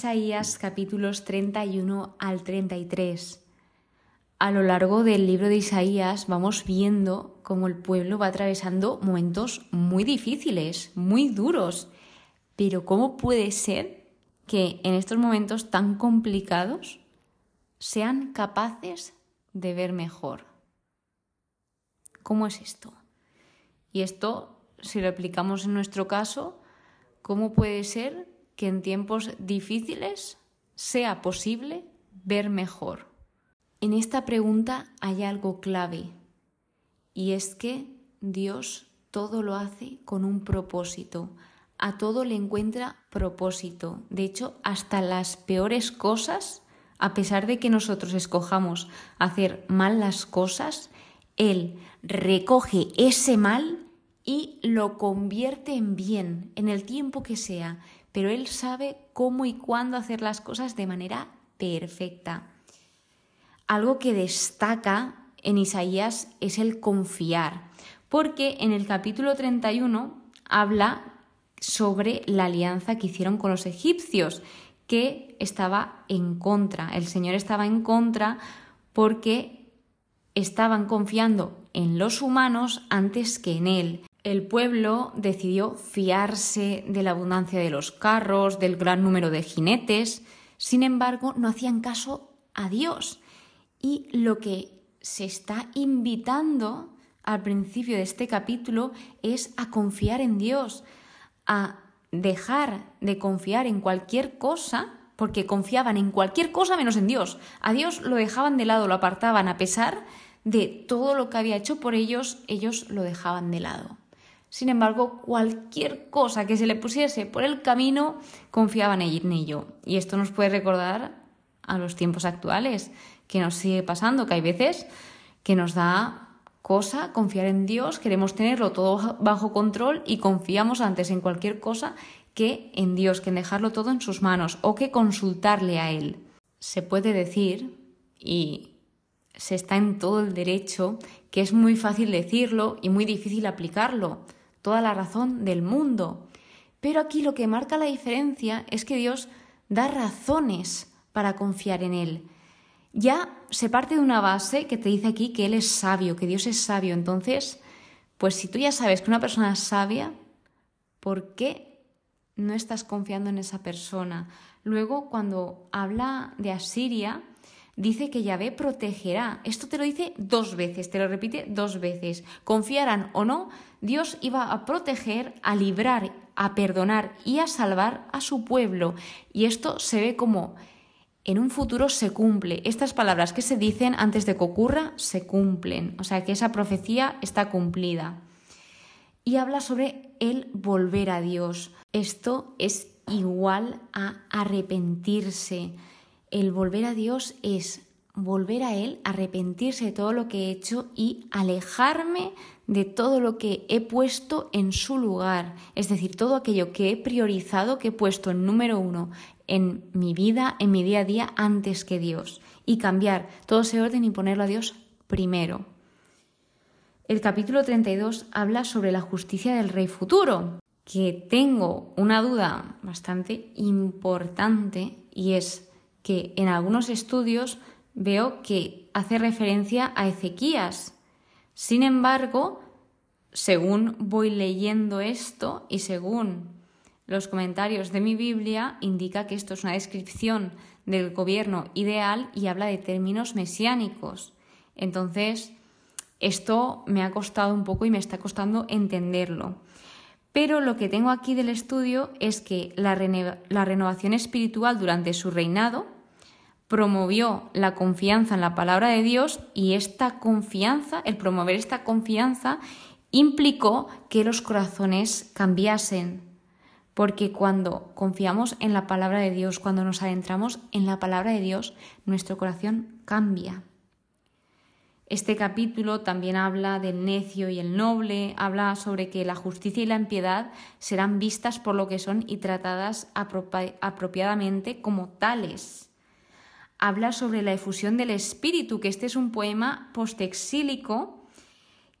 Isaías capítulos 31 al 33. A lo largo del libro de Isaías vamos viendo cómo el pueblo va atravesando momentos muy difíciles, muy duros. Pero ¿cómo puede ser que en estos momentos tan complicados sean capaces de ver mejor? ¿Cómo es esto? Y esto, si lo aplicamos en nuestro caso, ¿cómo puede ser que en tiempos difíciles sea posible ver mejor? En esta pregunta hay algo clave y es que Dios todo lo hace con un propósito. A todo le encuentra propósito. De hecho, hasta las peores cosas, a pesar de que nosotros escojamos hacer mal las cosas, Él recoge ese mal y lo convierte en bien en el tiempo que sea, pero Él sabe cómo y cuándo hacer las cosas de manera perfecta. Algo que destaca en Isaías es el confiar, porque en el capítulo 31 habla sobre la alianza que hicieron con los egipcios, que estaba en contra. El Señor estaba en contra porque estaban confiando en los humanos antes que en Él el pueblo decidió fiarse de la abundancia de los carros, del gran número de jinetes, sin embargo no hacían caso a Dios. Y lo que se está invitando al principio de este capítulo es a confiar en Dios, a dejar de confiar en cualquier cosa, porque confiaban en cualquier cosa menos en Dios. A Dios lo dejaban de lado, lo apartaban, a pesar de todo lo que había hecho por ellos, ellos lo dejaban de lado. Sin embargo, cualquier cosa que se le pusiese por el camino, confiaban en ello. Y esto nos puede recordar a los tiempos actuales, que nos sigue pasando, que hay veces que nos da cosa confiar en Dios, queremos tenerlo todo bajo control y confiamos antes en cualquier cosa que en Dios, que en dejarlo todo en sus manos o que consultarle a Él. Se puede decir, y se está en todo el derecho, que es muy fácil decirlo y muy difícil aplicarlo toda la razón del mundo. Pero aquí lo que marca la diferencia es que Dios da razones para confiar en Él. Ya se parte de una base que te dice aquí que Él es sabio, que Dios es sabio. Entonces, pues si tú ya sabes que una persona es sabia, ¿por qué no estás confiando en esa persona? Luego, cuando habla de Asiria, dice que Yahvé protegerá. Esto te lo dice dos veces, te lo repite dos veces. Confiaran o no, Dios iba a proteger, a librar, a perdonar y a salvar a su pueblo. Y esto se ve como en un futuro se cumple. Estas palabras que se dicen antes de que ocurra se cumplen. O sea que esa profecía está cumplida. Y habla sobre el volver a Dios. Esto es igual a arrepentirse. El volver a Dios es volver a Él, arrepentirse de todo lo que he hecho y alejarme de todo lo que he puesto en su lugar, es decir, todo aquello que he priorizado, que he puesto en número uno en mi vida, en mi día a día, antes que Dios, y cambiar todo ese orden y ponerlo a Dios primero. El capítulo 32 habla sobre la justicia del rey futuro, que tengo una duda bastante importante y es que en algunos estudios veo que hace referencia a Ezequías. Sin embargo, según voy leyendo esto y según los comentarios de mi Biblia, indica que esto es una descripción del gobierno ideal y habla de términos mesiánicos. Entonces, esto me ha costado un poco y me está costando entenderlo. Pero lo que tengo aquí del estudio es que la, renovación espiritual durante su reinado promovió la confianza en la palabra de Dios y esta confianza, el promover esta confianza, implicó que los corazones cambiasen. Porque cuando confiamos en la palabra de Dios, cuando nos adentramos en la palabra de Dios, nuestro corazón cambia. Este capítulo también habla del necio y el noble, habla sobre que la justicia y la impiedad serán vistas por lo que son y tratadas apropiadamente como tales. Habla sobre la efusión del espíritu, que este es un poema postexílico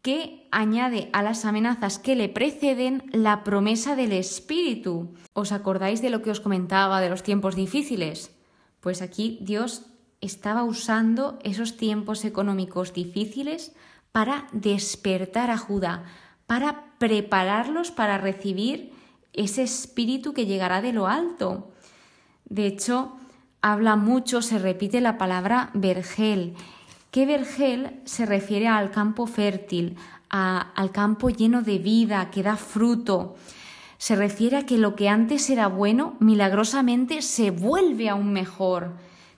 que añade a las amenazas que le preceden la promesa del Espíritu. ¿Os acordáis de lo que os comentaba de los tiempos difíciles? Pues aquí Dios estaba usando esos tiempos económicos difíciles para despertar a Judá, para prepararlos para recibir ese espíritu que llegará de lo alto. De hecho, habla mucho, se repite la palabra vergel, que vergel se refiere al campo fértil, al campo lleno de vida, que da fruto. Se refiere a que lo que antes era bueno, milagrosamente se vuelve aún mejor.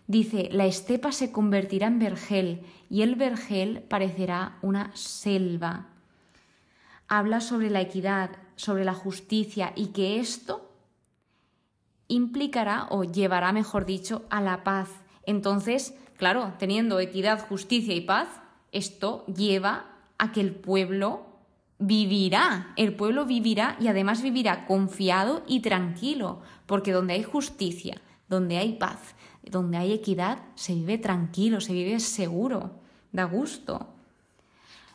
Dice, la estepa se convertirá en vergel y el vergel parecerá una selva. Habla sobre la equidad, sobre la justicia y que esto implicará o llevará, mejor dicho, a la paz. Entonces, claro, teniendo equidad, justicia y paz, esto lleva a que el pueblo vivirá, el pueblo vivirá y además vivirá confiado y tranquilo, porque donde hay justicia, donde hay paz, donde hay equidad, se vive tranquilo, se vive seguro, da gusto.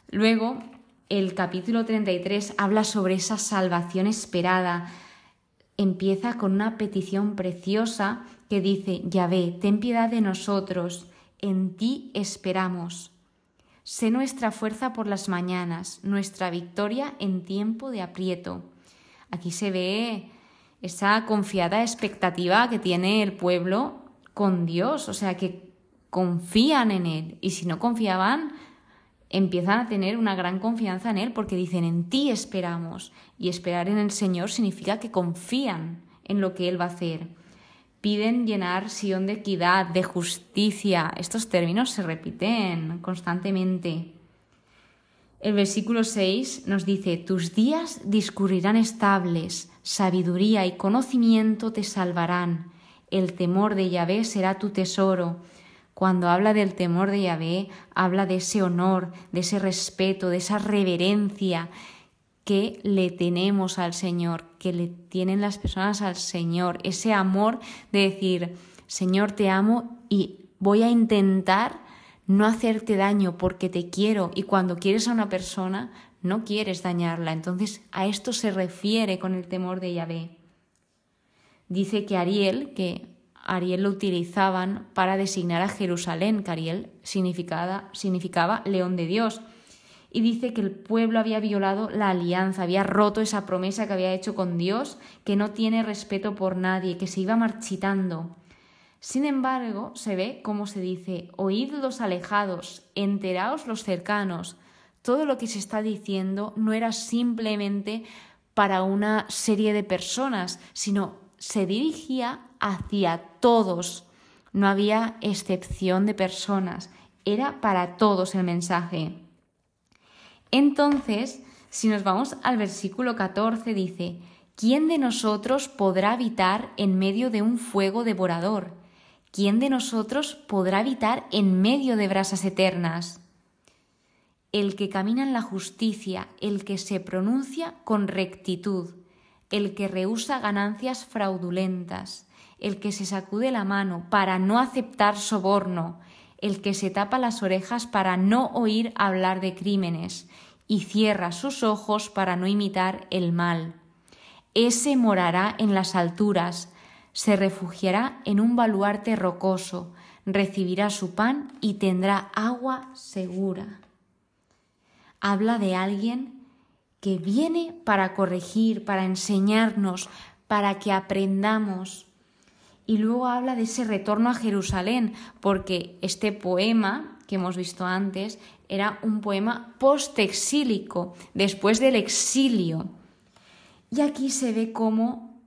Luego, el capítulo 33 habla sobre esa salvación esperada. Empieza con una petición preciosa que dice, Yahvé, ten piedad de nosotros, en ti esperamos. Sé nuestra fuerza por las mañanas, nuestra victoria en tiempo de aprieto. Aquí se ve esa confiada expectativa que tiene el pueblo con Dios, o sea, que confían en Él. Y si no confiaban, empiezan a tener una gran confianza en Él porque dicen, en ti esperamos. Y esperar en el Señor significa que confían en lo que Él va a hacer. Piden llenar Sion de equidad, de justicia. Estos términos se repiten constantemente. El versículo 6 nos dice, tus días discurrirán estables, sabiduría y conocimiento te salvarán, el temor de Yahvé será tu tesoro. Cuando habla del temor de Yahvé, habla de ese honor, de ese respeto, de esa reverencia, que le tenemos al Señor, que le tienen las personas al Señor, ese amor de decir, Señor, te amo y voy a intentar no hacerte daño porque te quiero y cuando quieres a una persona no quieres dañarla. Entonces a esto se refiere con el temor de Yahvé. Dice que Ariel, que Ariel lo utilizaban para designar a Jerusalén, que Ariel significaba, león de Dios y dice que el pueblo había violado la alianza, había roto esa promesa que había hecho con Dios, que no tiene respeto por nadie, que se iba marchitando. Sin embargo, se ve cómo se dice, oíd los alejados, enteraos los cercanos. Todo lo que se está diciendo no era simplemente para una serie de personas, sino se dirigía hacia todos. No había excepción de personas, era para todos el mensaje. Entonces, si nos vamos al versículo 14, dice, ¿quién de nosotros podrá habitar en medio de un fuego devorador? ¿Quién de nosotros podrá habitar en medio de brasas eternas? El que camina en la justicia, el que se pronuncia con rectitud, el que rehúsa ganancias fraudulentas, el que se sacude la mano para no aceptar soborno, el que se tapa las orejas para no oír hablar de crímenes y cierra sus ojos para no imitar el mal. Ese morará en las alturas, se refugiará en un baluarte rocoso, recibirá su pan y tendrá agua segura. Habla de alguien que viene para corregir, para enseñarnos, para que aprendamos y luego habla de ese retorno a Jerusalén, porque este poema que hemos visto antes era un poema post-exílico, después del exilio. Y aquí se ve cómo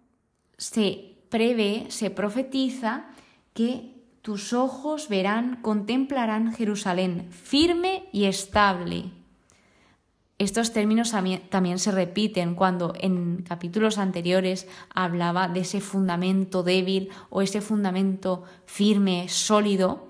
se prevé, se profetiza que tus ojos verán, contemplarán Jerusalén firme y estable. Estos términos también se repiten cuando en capítulos anteriores hablaba de ese fundamento débil o ese fundamento firme, sólido.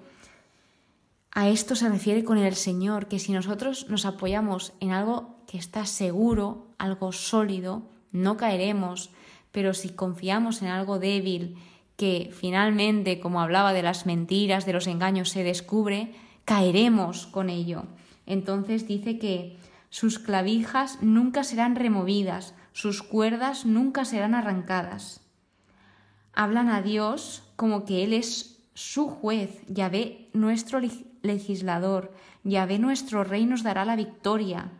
A esto se refiere con el Señor, que si nosotros nos apoyamos en algo que está seguro, algo sólido, no caeremos, pero si confiamos en algo débil, que finalmente, como hablaba de las mentiras, de los engaños, se descubre, caeremos con ello. Entonces dice que sus clavijas nunca serán removidas, sus cuerdas nunca serán arrancadas. Hablan a Dios como que Él es su juez, Yahvé nuestro legislador, Yahvé nuestro rey nos dará la victoria.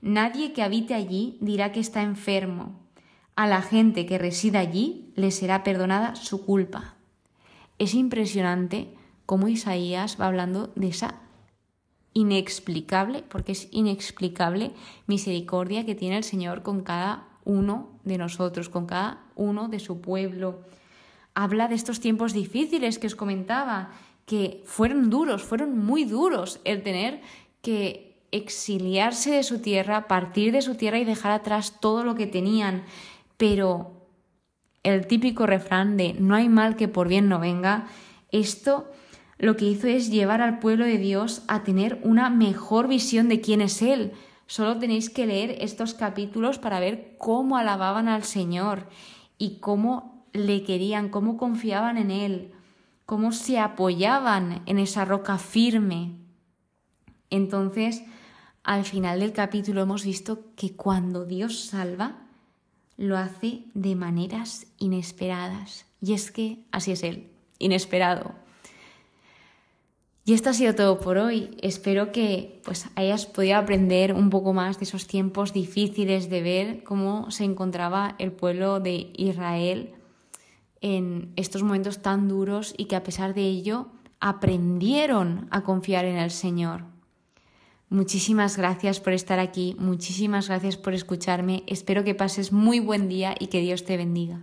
Nadie que habite allí dirá que está enfermo. A la gente que resida allí le será perdonada su culpa. Es impresionante cómo Isaías va hablando de esa inexplicable, porque es inexplicable, misericordia que tiene el Señor con cada uno de nosotros, con cada uno de su pueblo. Habla de estos tiempos difíciles que os comentaba, que fueron duros, fueron muy duros el tener que exiliarse de su tierra, partir de su tierra y dejar atrás todo lo que tenían. Pero el típico refrán de no hay mal que por bien no venga, esto lo que hizo es llevar al pueblo de Dios a tener una mejor visión de quién es Él. Solo tenéis que leer estos capítulos para ver cómo alababan al Señor y cómo le querían, cómo confiaban en Él, cómo se apoyaban en esa roca firme. Entonces, al final del capítulo hemos visto que cuando Dios salva, lo hace de maneras inesperadas. Y es que así es Él, inesperado. Y esto ha sido todo por hoy. Espero que pues, hayas podido aprender un poco más de esos tiempos difíciles de ver cómo se encontraba el pueblo de Israel en estos momentos tan duros y que a pesar de ello aprendieron a confiar en el Señor. Muchísimas gracias por estar aquí, muchísimas gracias por escucharme. Espero que pases muy buen día y que Dios te bendiga.